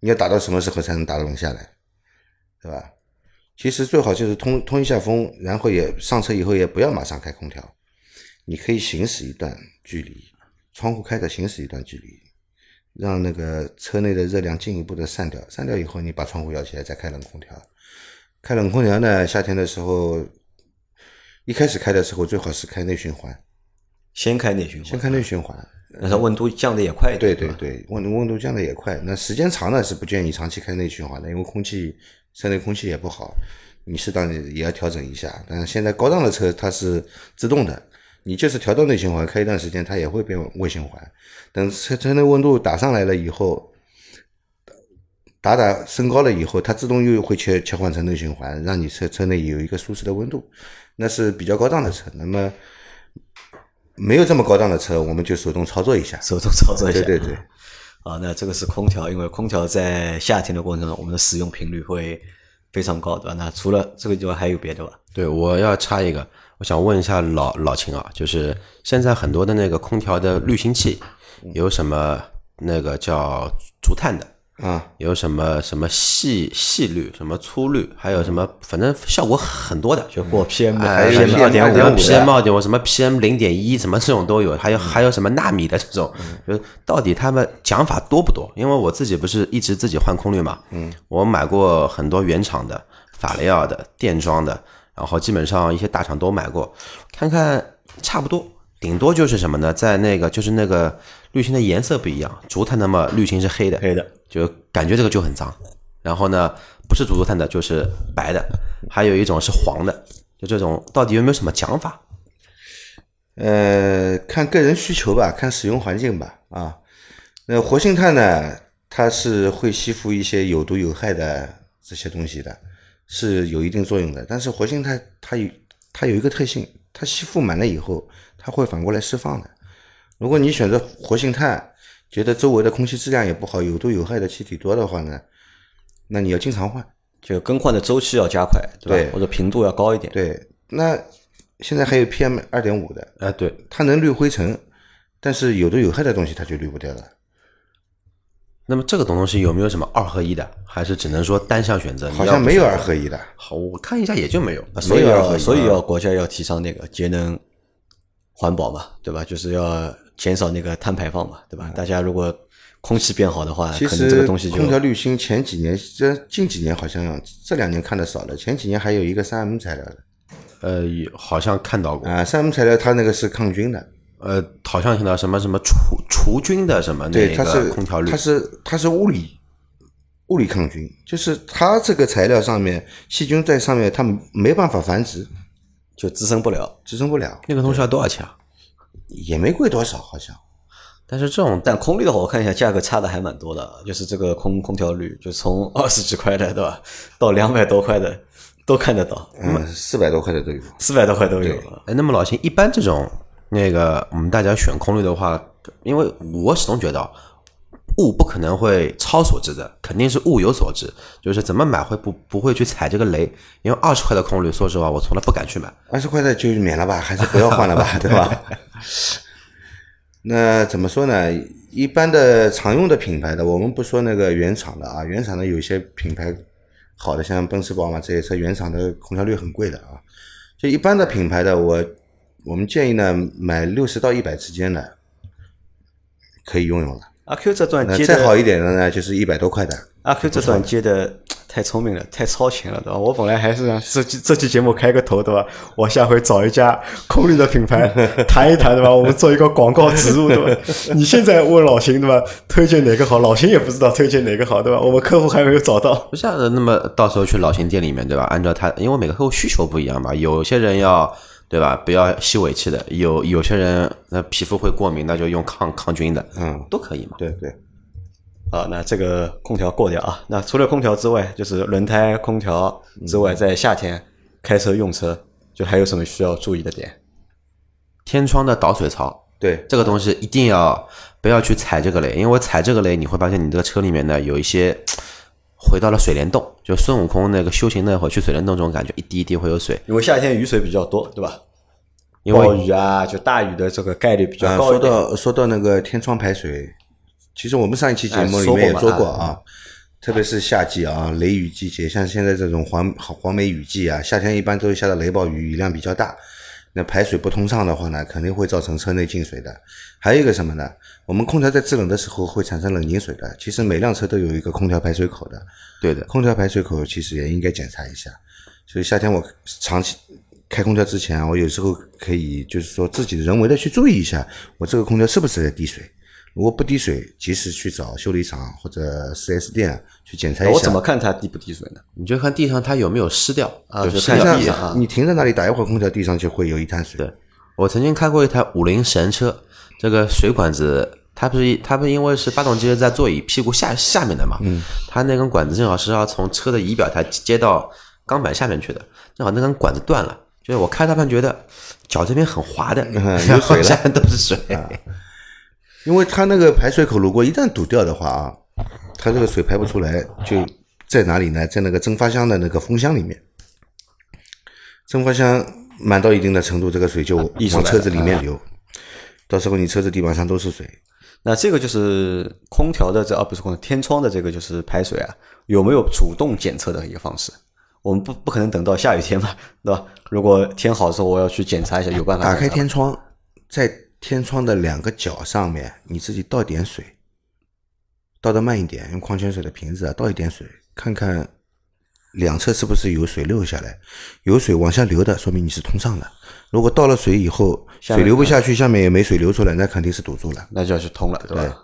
你要打到什么时候才能打得冷下来，对吧？其实最好就是通通一下风，然后也上车以后也不要马上开空调，你可以行驶一段距离，窗户开着行驶一段距离，让那个车内的热量进一步的散掉，散掉以后你把窗户摇起来再开冷空调。开冷空调呢，夏天的时候，一开始开的时候最好是开内循环，先开内循环，先开内循环，让它温度降的也快一对点。对，对对，温度温度降的也快。那时间长呢是不建议长期开内循环的，因为空气车内空气也不好，你适当的也要调整一下。但是现在高档的车它是自动的，你就是调到内循环开一段时间，它也会变外循环。等车车内温度打上来了以后，打打升高了以后，它自动又会切切换成内循环，让你车车内有一个舒适的温度。那是比较高档的车。那么没有这么高档的车，我们就手动操作一下。手动操作一下。对对对。啊，那这个是空调，因为空调在夏天的过程中，我们的使用频率会非常高，对吧？那除了这个地方，还有别的吧？对，我要插一个，我想问一下老老秦啊，就是现在很多的那个空调的滤芯器，有什么那个叫竹炭的，啊，有什么什么细细滤，什么粗滤，还有什么，反正效果很多的，就过 PM 二点五2.5 PM 二点五，什么 PM 零点一，什么这种都有，还有还有什么纳米的这种，就是到底他们讲法多不多？因为我自己不是一直自己换空滤嘛，嗯，我买过很多原厂的、法雷奥的、电装的，然后基本上一些大厂都买过，看看差不多，顶多就是什么呢？在那个就是那个滤芯的颜色不一样，竹炭那么滤芯是黑的，黑的，就感觉这个就很脏。然后呢，不是竹炭的，就是白的，还有一种是黄的，就这种到底有没有什么讲法？呃，看个人需求吧，看使用环境吧。啊，那活性炭呢，它是会吸附一些有毒有害的这些东西的，是有一定作用的。但是活性炭它有它有一个特性，它吸附满了以后，它会反过来释放的。如果你选择活性炭，觉得周围的空气质量也不好，有毒有害的气体多的话呢，那你要经常换。就更换的周期要加快，对或者频度要高一点。对，那现在还有 PM 二点五的，哎、对，它能滤灰尘，但是有毒有害的东西它就滤不掉了。那么这个东西有没有什么二合一的，还是只能说单项选择？好像没有二合一的。好，我看一下也就没有。啊所以要所以要国家要提倡那个节能环保嘛，对吧？就是要减少那个碳排放嘛，对吧？大家如果空气变好的话，其可能这个东西就空调滤芯前几年，这近几年好像这两年看的少了，前几年还有一个三 M 材料的呃，有好像看到过，啊，三 M 材料它那个是抗菌的，呃，好像听到什么什么除除菌的什么对，那个空调滤它，是它是物理物理抗菌，就是它这个材料上面细菌在上面它没办法繁殖，就滋生不了。滋生不了，那个东西要多少钱啊？也没贵多少，好像。但是这种但空滤的话，我看一下价格差的还蛮多的，就是这个空空调滤，就从二十几块的，对吧，到两百多块的都看得到，嗯，四百多块的都有。四百多块都有。哎，那么老秦，一般这种那个我们大家选空滤的话，因为我始终觉得啊物不可能会超所值的，肯定是物有所值，就是怎么买会不不会去踩这个雷。因为二十块的空滤，说实话，我从来不敢去买。二十块的就免了吧，还是不要换了吧，对吧？那怎么说呢？一般的常用的品牌的，我们不说那个原厂的啊，原厂的有些品牌好的，像奔驰、宝马这些车，原厂的空调率很贵的啊。就一般的品牌的，我我们建议呢，买六十到一百之间的可以用用了。阿 Q 这段接的再好，一点的呢，就是一百多块的。阿 Q 这段接的太聪明了，太超前了，对吧？我本来还是想这期这期节目开个头，对吧？我下回找一家空滤的品牌 谈一谈，对吧？我们做一个广告植入，对吧？你现在问老邢，对吧？推荐哪个好？老邢也不知道推荐哪个好，对吧？我们客户还没有找到。不像那么到时候去老邢店里面，对吧？按照他，因为每个客户需求不一样嘛，有些人要对吧，不要吸尾气的，有有些人那皮肤会过敏，那就用抗抗菌的，嗯，都可以嘛。对对，啊，那这个空调过掉啊。那除了空调之外，就是轮胎、空调之外，在夏天开车用车，就还有什么需要注意的点？天窗的导水槽，对，这个东西一定要不要去踩这个雷，因为踩这个雷，你会发现你这个车里面呢有一些回到了水帘洞，就孙悟空那个修行那会儿去水帘洞这种感觉，一滴一滴会有水，因为夏天雨水比较多，对吧？因暴雨啊，就大雨的这个概率比较高一点。到说到那个天窗排水，其实我们上一期节目哎里面也说过啊，特别是夏季啊，雷雨季节，像现在这种黄黄梅雨季啊，夏天一般都会下的雷暴雨，雨量比较大。那排水不通畅的话呢，肯定会造成车内进水的。还有一个什么呢？我们空调在制冷的时候会产生冷凝水的。其实每辆车都有一个空调排水口的，对的，空调排水口其实也应该检查一下。所以夏天我长期开空调之前啊，我有时候可以就是说自己人为的去注意一下，我这个空调是不是在滴水。如果不滴水，及时去找修理厂或者 4S 店去检查一下。我怎么看它滴不滴水呢？你就看地上它有没有湿掉啊就就下雨看地上啊你停在那里打一会儿空调，地上就会有一滩水。对我曾经开过一台五菱神车，这个水管子它不是它不是因为是发动机是在座椅屁股下下面的嘛，嗯，它那根管子正好是要从车的仪表台接到钢板下面去的，正好那根管子断了，就是我开它盘觉得脚这边很滑的，嗯有然后水了下面都是水，因为它那个排水口如果一旦堵掉的话啊，它这个水排不出来，就在哪里呢？在那个蒸发箱的那个风箱里面，蒸发箱满到一定的程度，这个水就往车子里面流，到时候你车子地板上都是水。那这个就是空调的这啊不是空调，天窗的这个就是排水啊，有没有主动检测的一个方式？我们不不可能等到下雨天吧，对吧？如果天好的时候，我要去检查一下，有办法打开天窗，在天窗的两个角上面，你自己倒点水，倒的慢一点，用矿泉水的瓶子啊倒一点水，看看两侧是不是有水流下来，有水往下流的，说明你是通畅的。如果倒了水以后，水流不下去，下面也没水流出来，那肯定是堵住了。那就要去通了，对吧？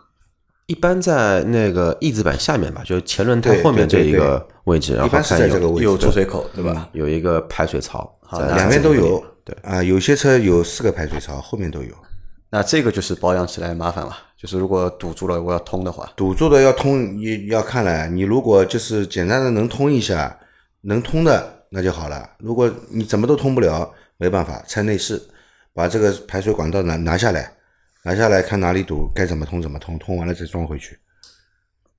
一般在那个翼子板下面吧，就是前轮胎后面这一个位置，然后一般是看有在这个位置有出水口，对吧？有一个排水槽，两边都有，对啊、有些车有四个排水槽，后面都有。那这个就是保养起来麻烦了，就是如果堵住了，我要通的话，堵住的要通，你要看了。你如果就是简单的能通一下，能通的那就好了。如果你怎么都通不了，没办法，拆内饰，把这个排水管道拿拿下来，拿下来看哪里堵，该怎么通怎么通，通完了再装回去，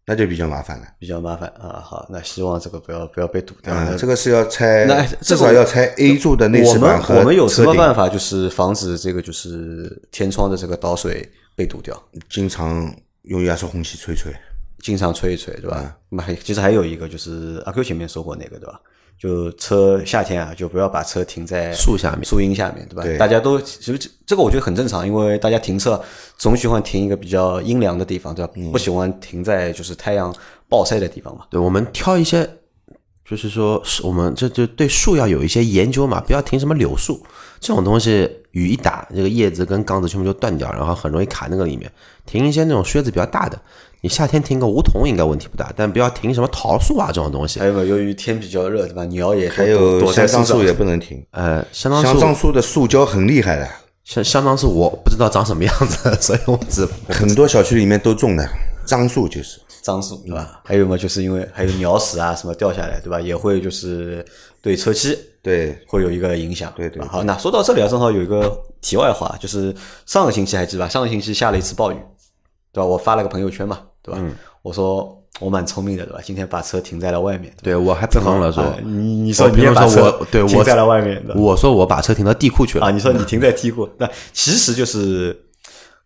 那就比较麻烦了。比较麻烦啊。好，那希望这个不要不要被堵掉。嗯、这个是要拆那，至少要拆 A 柱的内我们饰板和我们有什么办法，就是防止这个就是天窗的这个导水被堵掉？经常用压缩空气吹吹。经常吹一吹，对嗯吧？那么还其实还有一个就是阿 Q 前面说过那个，对吧？就车夏天啊，就不要把车停在树下面树荫下面，对吧？对大家都其实这这个我觉得很正常，因为大家停车总喜欢停一个比较阴凉的地方，对吧？嗯不喜欢停在就是太阳暴晒的地方嘛。对，我们挑一些，就是说，是我们这就对树要有一些研究嘛，不要停什么柳树这种东西，雨一打，这个叶子跟杠子全部就断掉，然后很容易卡那个里面。停一些那种靴子比较大的，你夏天停个梧桐应该问题不大，但不要停什么桃树啊这种东西还。有没有？由于天比较热，对吧？鸟也还有躲在树上香樟树也不能停，呃，相当树，香樟树的树胶很厉害的，相相当树我不知道长什么样子，所以我只 很多小区里面都种的樟树就是。樟树，对吧？还有嘛，就是因为还有鸟屎啊什么掉下来，对吧？也会就是对车漆对，会有一个影响。对对吧好，那说到这里啊，正好有一个题外话，就是上个星期还记得吧？上个星期下了一次暴雨，对吧？我发了个朋友圈嘛，对吧？嗯我说我蛮聪明的，对吧？今天把车停在了外面。对我还评论了说啊，你你说你也把我对我停在了外面，对吧我说我把车停到地库去了啊，你说你停在地库，那其实就是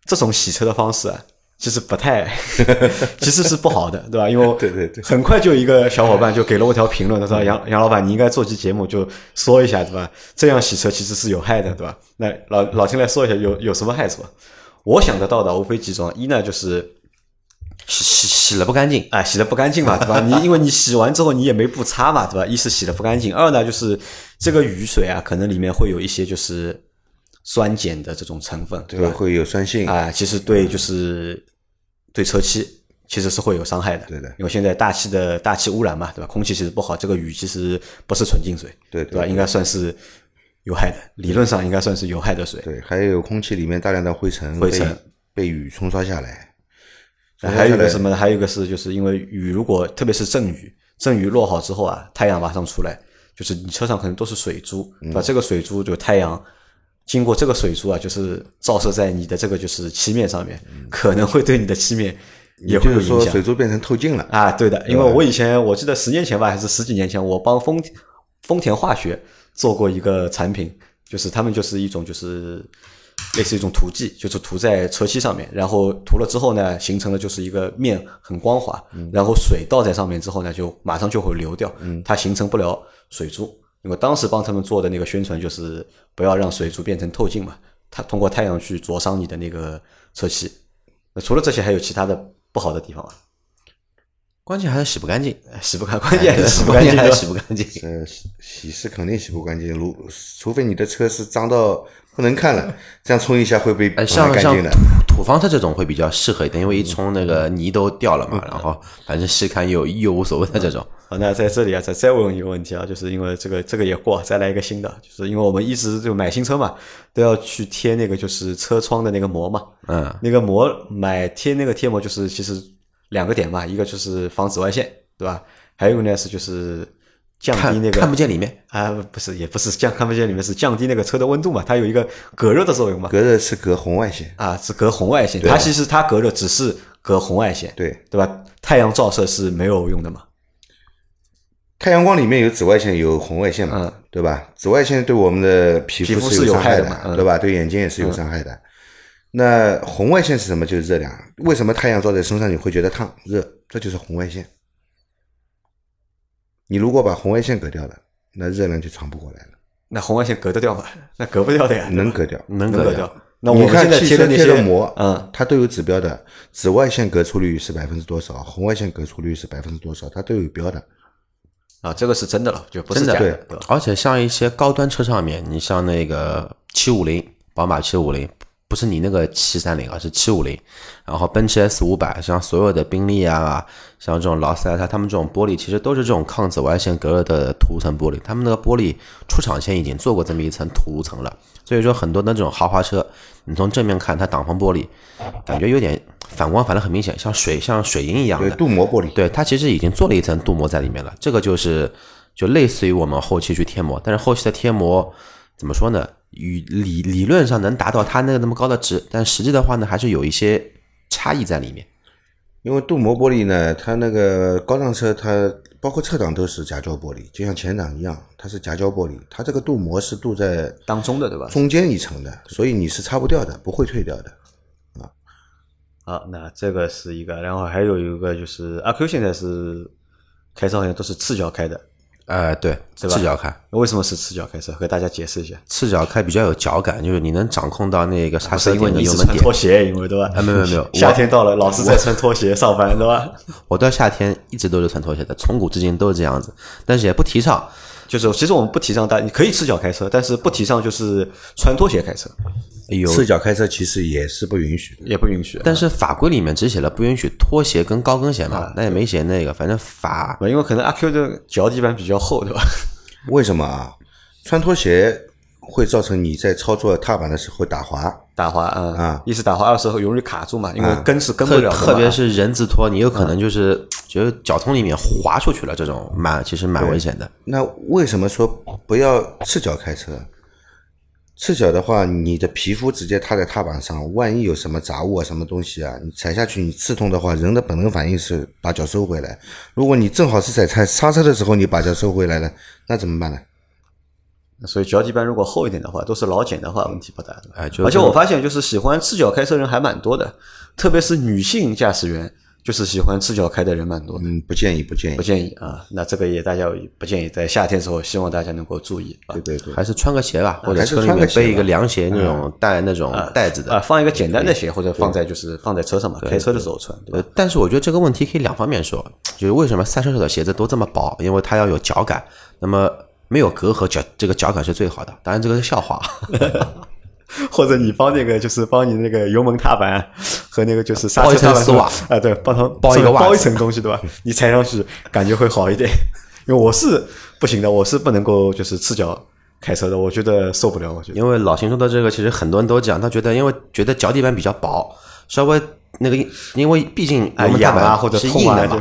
这种洗车的方式啊，其实不太，其实是不好的，对吧？因为对对对很快就有一个小伙伴就给了我条评论，他说杨杨老板，你应该做期节目就说一下，对吧？这样洗车其实是有害的，对吧？那老老秦来说一下有有什么害处？我想得到的无非几种，一呢就是洗洗洗了不干净，啊，洗的不干净嘛，对吧？你因为你洗完之后你也没布擦嘛，对吧？一是洗的不干净，二呢就是这个雨水啊，可能里面会有一些就是酸碱的这种成分，对吧？会有酸性。啊，其实对就是对车漆其实是会有伤害的，对的因为现在大气的大气污染嘛，对吧？空气其实不好，这个雨其实不是纯净水，对对吧？应该算是有害的，理论上应该算是有害的水。对，还有空气里面大量的灰尘，灰尘被被雨冲刷下来。那还有一个什么呢？还有一个是，就是因为雨如果特别是阵雨，阵雨落好之后啊，太阳马上出来，就是你车上可能都是水珠，对吧？这个水珠就太阳经过这个水珠啊，就是照射在你的这个就是漆面上面，可能会对你的漆面也会有影响水珠变成透镜了。啊。对的，因为我以前我记得十年前吧，还是十几年前，我帮丰丰田化学做过一个产品，就是他们就是一种就是类似一种涂剂，就是涂在车漆上面，然后涂了之后呢，形成了就是一个面很光滑，然后水倒在上面之后呢，就马上就会流掉，它形成不了水珠。因为当时帮他们做的那个宣传就是不要让水珠变成透镜嘛，它通过太阳去灼伤你的那个车漆。那除了这些，还有其他的不好的地方吗？关键还是洗不干净，洗不干，关键还是洗不干净，还是洗不干净。呃，洗洗是肯定洗不干净，如除非你的车是脏到不能看了，这样冲一下会被呃，洗像像干净的。土土方车这种会比较适合一点，因为一冲那个泥都掉了嘛，然后反正细看又又无所谓的这种。好，那在这里啊，再再问一个问题啊，就是因为这个这个也过，再来一个新的，就是因为我们一直就买新车嘛，都要去贴那个就是车窗的那个膜嘛，嗯，那个膜买贴那个贴膜就是其实两个点嘛，一个就是防紫外线，对吧？还有一个呢是就是降低那个看不见里面。啊，不是也不是降看不见里面是降低那个车的温度嘛，它有一个隔热的作用嘛，隔热是隔红外线，啊是隔红外线，它其实它隔热只是隔红外线，对，对吧？太阳照射是没有用的嘛，太阳光里面有紫外线，有红外线嘛，嗯对吧？紫外线对我们的皮皮肤是有害害的嘛嗯对吧？对眼睛也是有伤害的。那红外线是什么？就是热量。为什么太阳照在身上你会觉得烫热？这就是红外线。你如果把红外线隔掉了，那热量就传不过来了，那红外线隔得掉吗？那隔不掉的呀，能隔掉。能隔掉。那我们现在贴的那些贴的膜，嗯，它都有指标的，紫外线隔出率是百分之多少，红外线隔出率是百分之多少，它都有标的。啊，这个是真的了，就不是对？而且像一些高端车上面，你像那个七五零，宝马七五零，不是你那个七三零，啊是七五零。然后奔驰 S 五百，像所有的宾利啊，像这种劳斯莱斯，他们这种玻璃其实都是这种抗紫外线隔热的涂层玻璃。他们那个玻璃出厂前已经做过这么一层涂层了，所以说很多的这种豪华车，你从正面看它挡风玻璃，感觉有点反光反的很明显，像水像水银一样对，的。镀膜玻璃。对，它其实已经做了一层镀膜在里面了。这个就是就类似于我们后期去贴膜，但是后期的贴膜怎么说呢？与理理论上能达到它那个那么高的值，但实际的话呢，还是有一些差异在里面。因为镀膜玻璃呢，它那个高档车，它包括侧挡都是夹胶玻璃，就像前挡一样，它是夹胶玻璃，它这个镀膜是镀在当中的对吧？中间一层的，所以你是擦不掉的，不会退掉的。啊好，那这个是一个，然后还有一个就是阿 Q 现在是开车好像都是赤脚开的，呃，对，对吧赤脚开，为什么是赤脚开车？和大家解释一下。赤脚开比较有脚感，就是你能掌控到那个刹车因为你跟油门点一直穿拖。鞋，因为对吧？啊没有没有 夏天到了，老是在穿拖鞋上班，对吧？我到夏天一直都是穿拖鞋的，从古至今都是这样子，但是也不提倡。就是其实我们不提倡大，你可以赤脚开车，但是不提倡就是穿拖鞋开车，有，赤脚开车其实也是不允许的。也不允许。但是法规里面只写了不允许拖鞋跟高跟鞋嘛，那也没写那个，反正法因为可能阿 Q 的脚底板比较厚，对吧？为什么啊？穿拖鞋会造成你在操作踏板的时候打滑，打滑，嗯啊一是打滑，二是容易卡住嘛，因为跟是跟不了特别是人字拖，你有可能就是觉得脚从里面滑出去了，这种蛮其实蛮危险的。那为什么说不要赤脚开车？赤脚的话，你的皮肤直接踏在踏板上，万一有什么杂物啊、什么东西啊，你踩下去你刺痛的话，人的本能反应是把脚收回来。如果你正好是在踩刹车的时候，你把脚收回来了，那怎么办呢？所以脚底板如果厚一点的话，都是老茧的话，问题不大。哎就而且我发现，就是喜欢赤脚开车人还蛮多的，特别是女性驾驶员，就是喜欢赤脚开的人蛮多的。嗯，不建议，不建议不。建议啊，那这个也大家不建议，在夏天时候，希望大家能够注意啊对对对，还是穿个鞋吧，或者是车里穿个鞋面背一个凉鞋那种带那种带子的啊，的。放一个简单的鞋，或者放在就是放在车上嘛，开车的时候穿，对吧？呃，但是我觉得这个问题可以两方面说，就是为什么赛车手的鞋子都这么薄？因为它要有脚感，那么没有隔阂，脚这个脚感是最好的。当然这个是笑话，或者你帮那个就是帮你那个油门踏板和那个就是刹车踏板丝袜啊，对，帮他包一个袜子包一层东西，对吧？你踩上去感觉会好一点。因为我是不行的，我是不能够就是赤脚开车的，我觉得受不了，我觉得。因为老秦说的这个，其实很多人都讲，他觉得因为觉得脚底板比较薄，稍微那个，因为毕竟啊油门踏板啊或者是硬的嘛。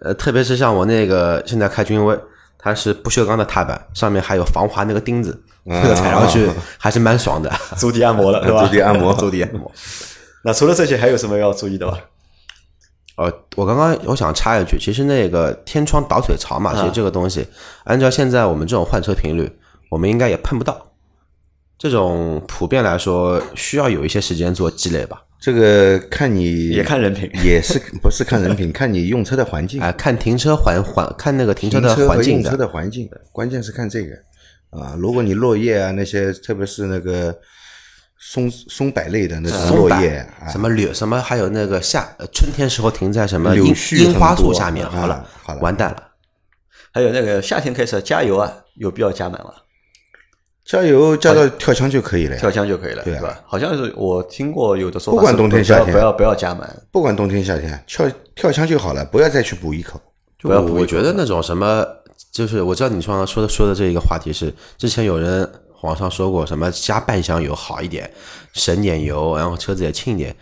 呃，特别是像我那个现在开君威，它是不锈钢的踏板，上面还有防滑那个钉子，这 个踩上去还是蛮爽的。足底按摩了，对吧？足底按摩足底按摩。那除了这些，还有什么要注意的吗？呃，我刚刚我想插一句，其实那个天窗导水槽嘛，其实这个东西，按照现在我们这种换车频率，我们应该也碰不到。这种普遍来说，需要有一些时间做积累吧。这个看你也看人品 也是不是看人品，看你用车的环境啊、，看停车环环，看那个停车的停车和环境的。用车的环境，关键是看这个啊。如果你落叶啊那些，特别是那个松松柏类的那种落叶啊，什么柳什么，还有那个夏呃春天时候停在什么樱柳絮樱花树下面，啊好了，好了完蛋了。还有那个夏天开始加油啊，有必要加满吗？加油加到跳枪就可以了呀。跳枪就可以了，对啊吧？好像是我听过有的说法，不管冬天夏天不要不要加满，不管冬天夏天，跳跳枪就好了，不要再去补一口。就我不要补一口我觉得那种什么，就是我知道你刚刚说的说的这一个话题是，之前有人网上说过什么加半箱油好一点，省点油，然后车子也轻一点。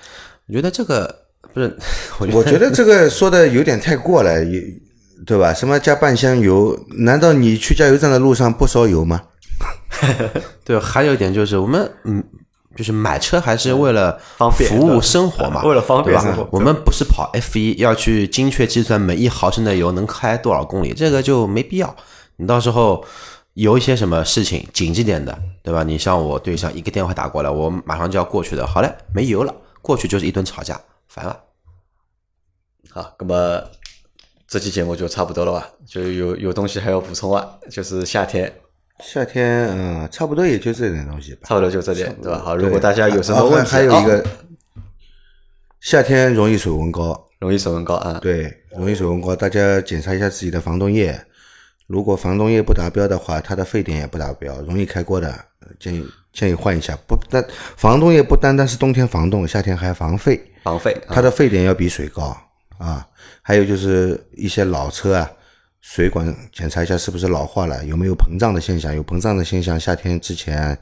我觉得这个不是，我觉得我觉得这个说的有点太过了，也对吧？什么加半箱油？难道你去加油站的路上不烧油吗？对，还有一点就是我们嗯。就是买车还是为了方便服务生活嘛，为了方便生活我们不是跑 F 一要去精确计算每一毫升的油能开多少公里，这个就没必要。你到时候有一些什么事情紧急点的，对吧？你像我对象一个电话打过来，我马上就要过去的，好嘞，没油了，过去就是一顿吵架，烦了。好，那么这期节目就差不多了吧？就有有东西还要补充啊？就是夏天夏天，嗯，差不多也就这点东西吧。差不多就这点，对吧？好，如果大家有什么啊问题，还还有一个哦，夏天容易水温高，容易水温高啊，对，容易水温高，大家检查一下自己的防冻液。如果防冻液不达标的话，它的沸点也不达标，容易开锅的，呃建议建议换一下。不单防冻液不单单是冬天防冻，夏天还防沸，防沸啊它的沸点要比水高啊。还有就是一些老车啊，水管检查一下是不是老化了，有没有膨胀的现象，有膨胀的现象，夏天之前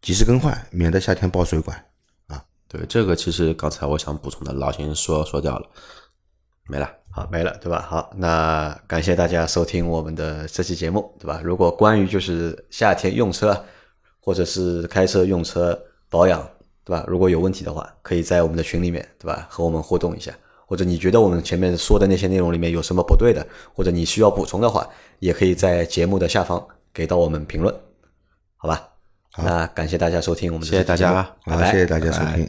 及时更换，免得夏天爆水管啊。对，这个其实刚才我想补充的，老秦说说掉了，没了。好，没了，对吧？好，那感谢大家收听我们的这期节目，对吧？如果关于就是夏天用车或者是开车用车保养，对吧？如果有问题的话，可以在我们的群里面，对吧？和我们互动一下，或者你觉得我们前面说的那些内容里面有什么不对的，或者你需要补充的话，也可以在节目的下方给到我们评论，好吧？那感谢大家收听我们的节目大家好，拜拜谢谢大家收拜拜听。